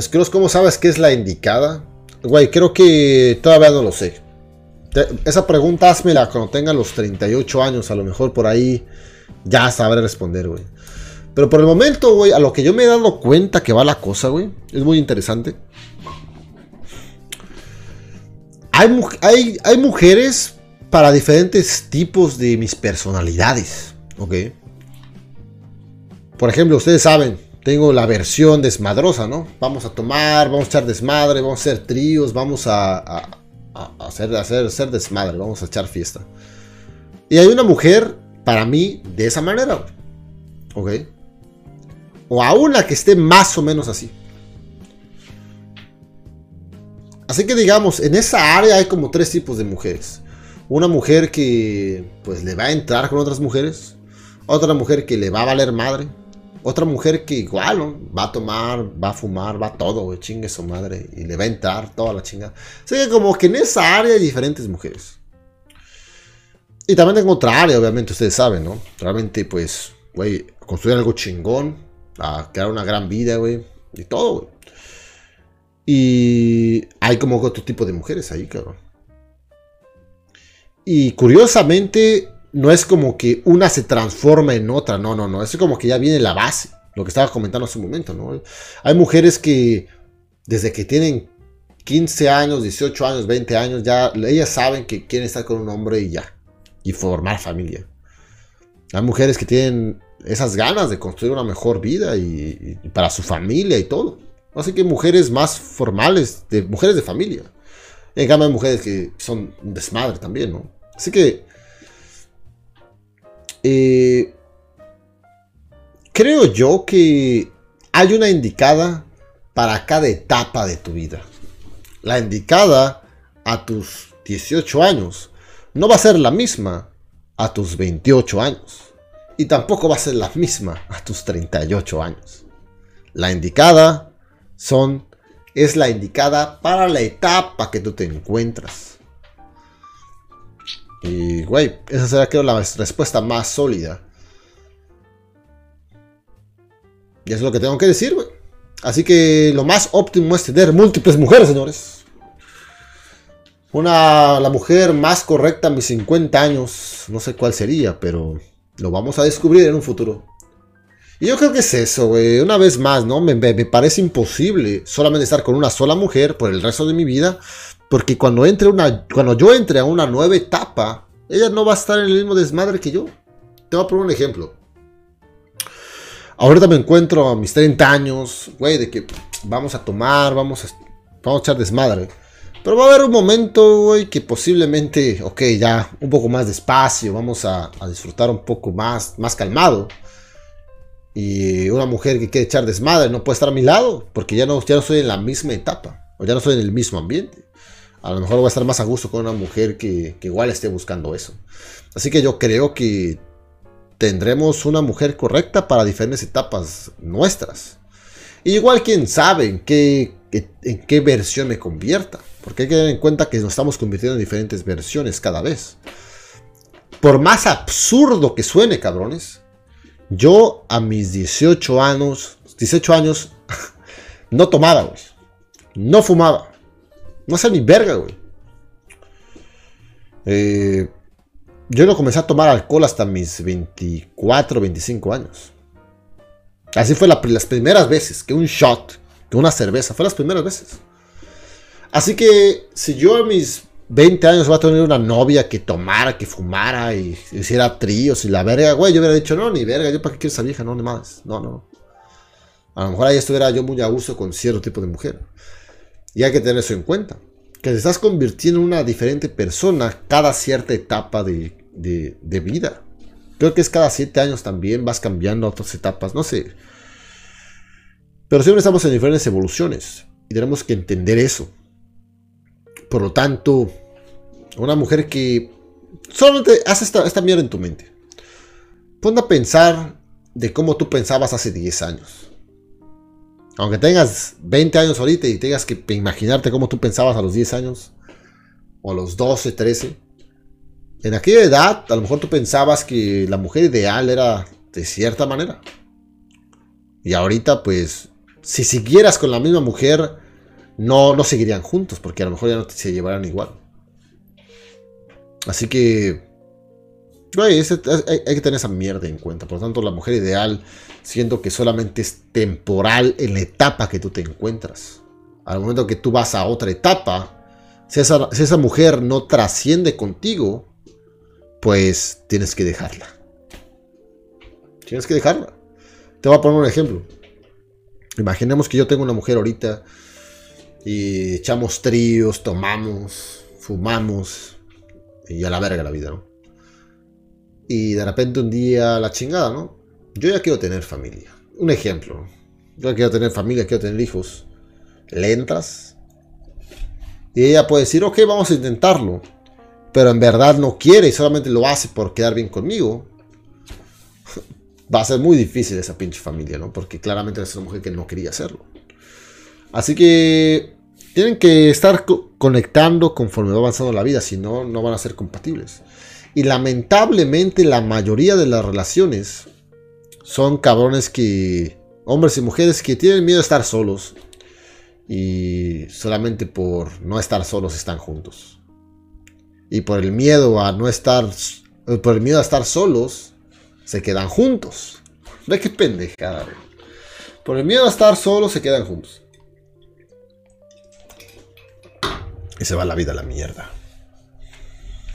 Scrooge, ¿cómo sabes qué es la indicada? Güey, creo que todavía no lo sé. esa pregunta házmela cuando tenga los 38 años, a lo mejor por ahí ya sabré responder, güey. Pero por el momento, güey, a lo que yo me he dado cuenta que va la cosa, güey, es muy interesante. Hay, hay, hay mujeres para diferentes tipos de mis personalidades, ¿ok? Por ejemplo, ustedes saben, tengo la versión desmadrosa, ¿no? Vamos a tomar, vamos a echar desmadre, vamos a hacer tríos, vamos a, hacer, hacer, hacer desmadre, vamos a echar fiesta. Y hay una mujer, para mí, de esa manera, ¿ok? O a una que esté más o menos así. Así que digamos, en esa área hay como tres tipos de mujeres. Una mujer que pues le va a entrar con otras mujeres. Otra mujer que le va a valer madre. Otra mujer que igual. Va a tomar, va a fumar, va todo, güey, chingue su madre. Y le va a entrar toda la chinga. Así que como que en esa área hay diferentes mujeres. Y también en otra área, obviamente, ustedes saben, ¿no? Realmente, pues, güey, construir algo chingón. A crear una gran vida, güey. Y todo, güey. Y hay como otro tipo de mujeres ahí, cabrón. Y curiosamente, no es como que una se transforma en otra, no, no, no, es como que ya viene la base, lo que estaba comentando hace un momento, ¿no? Hay mujeres que desde que tienen 15 años, 18 años, 20 años, ya ellas saben que quieren estar con un hombre y ya, y formar familia. Hay mujeres que tienen esas ganas de construir una mejor vida y, para su familia y todo. Así que mujeres más formales, de mujeres de familia. En cambio hay mujeres que son desmadre también, ¿no? Así que eh, creo yo que hay una indicada para cada etapa de tu vida. La indicada a tus 18 años no va a ser la misma a tus 28 años. Y tampoco va a ser la misma a tus 38 años. La indicada son es la indicada para la etapa que tú te encuentras. Y, güey, esa será creo la respuesta más sólida. Y eso es lo que tengo que decir, güey. Así que lo más óptimo es tener múltiples mujeres, señores. Una, la mujer más correcta a mis 50 años, no sé cuál sería, pero lo vamos a descubrir en un futuro. Y yo creo que es eso, güey. Una vez más, ¿no? Me, me, parece imposible solamente estar con una sola mujer por el resto de mi vida. Porque cuando, entre una, cuando yo entre a una nueva etapa, ella no va a estar en el mismo desmadre que yo. Te voy a poner un ejemplo. Ahorita me encuentro a mis 30 años, güey, de que vamos a tomar, vamos a, vamos a echar desmadre. Pero va a haber un momento, güey, que posiblemente, ok, ya un poco más despacio, vamos a, disfrutar un poco más, más calmado. Y una mujer que quiere echar desmadre no puede estar a mi lado, porque ya no, ya no estoy en la misma etapa, o ya no estoy en el mismo ambiente. A lo mejor voy a estar más a gusto con una mujer que, igual esté buscando eso. Así que yo creo que tendremos una mujer correcta para diferentes etapas nuestras. igual quién sabe en qué, en qué versión me convierta. Porque hay que tener en cuenta que nos estamos convirtiendo en diferentes versiones cada vez. Por más absurdo que suene, cabrones. Yo a mis 18 años, 18 años, no tomaba, No fumaba. No sé ni verga, güey. Eh, yo no comencé a tomar alcohol hasta mis 24, 25 años. Así fue las primeras veces, que un shot, que una cerveza, fue las primeras veces. Así que si yo a mis 20 años voy a tener una novia que tomara, que fumara y hiciera tríos y la verga, güey, yo hubiera dicho, no, ni verga, yo para qué quiero esa vieja, no, ni más. No, no. A lo mejor ahí estuviera yo muy a gusto con cierto tipo de mujer. Y hay que tener eso en cuenta. Que te estás convirtiendo en una diferente persona cada cierta etapa de, vida. Creo que es cada siete años también vas cambiando a otras etapas, no sé. Pero siempre estamos en diferentes evoluciones y tenemos que entender eso. Por lo tanto, una mujer que solamente hace esta, esta mierda en tu mente. Ponte a pensar de cómo tú pensabas hace 10 años. Aunque tengas 20 años ahorita y tengas que imaginarte cómo tú pensabas a los 10 años, o a los 12, 13, en aquella edad a lo mejor tú pensabas que la mujer ideal era de cierta manera. Y ahorita pues si siguieras con la misma mujer, no, no seguirían juntos, porque a lo mejor ya no se llevarán igual. Así que, hay, que tener esa mierda en cuenta. Por lo tanto, la mujer ideal, siento que solamente es temporal en la etapa que tú te encuentras. Al momento que tú vas a otra etapa, si esa, si esa mujer no trasciende contigo, pues tienes que dejarla. Tienes que dejarla. Te voy a poner un ejemplo. Imaginemos que yo tengo una mujer ahorita y echamos tríos, tomamos, fumamos y a la verga la vida, ¿no? Y de repente un día la chingada, ¿no? Yo ya quiero tener familia. Un ejemplo. Yo quiero tener familia, quiero tener hijos. Le y ella puede decir, ok, vamos a intentarlo. Pero en verdad no quiere y solamente lo hace por quedar bien conmigo va a ser muy difícil esa pinche familia, ¿no? Porque claramente es una mujer que no quería hacerlo. Así que tienen que estar conectando conforme va avanzando la vida, si no, no van a ser compatibles. Y lamentablemente la mayoría de las relaciones son cabrones que, hombres y mujeres que tienen miedo a estar solos y solamente por no estar solos están juntos. Y por el miedo a no estar, por el miedo a estar solos, se quedan juntos. ¿De qué pendejada? Por el miedo a estar solos se quedan juntos. Y se va la vida a la mierda.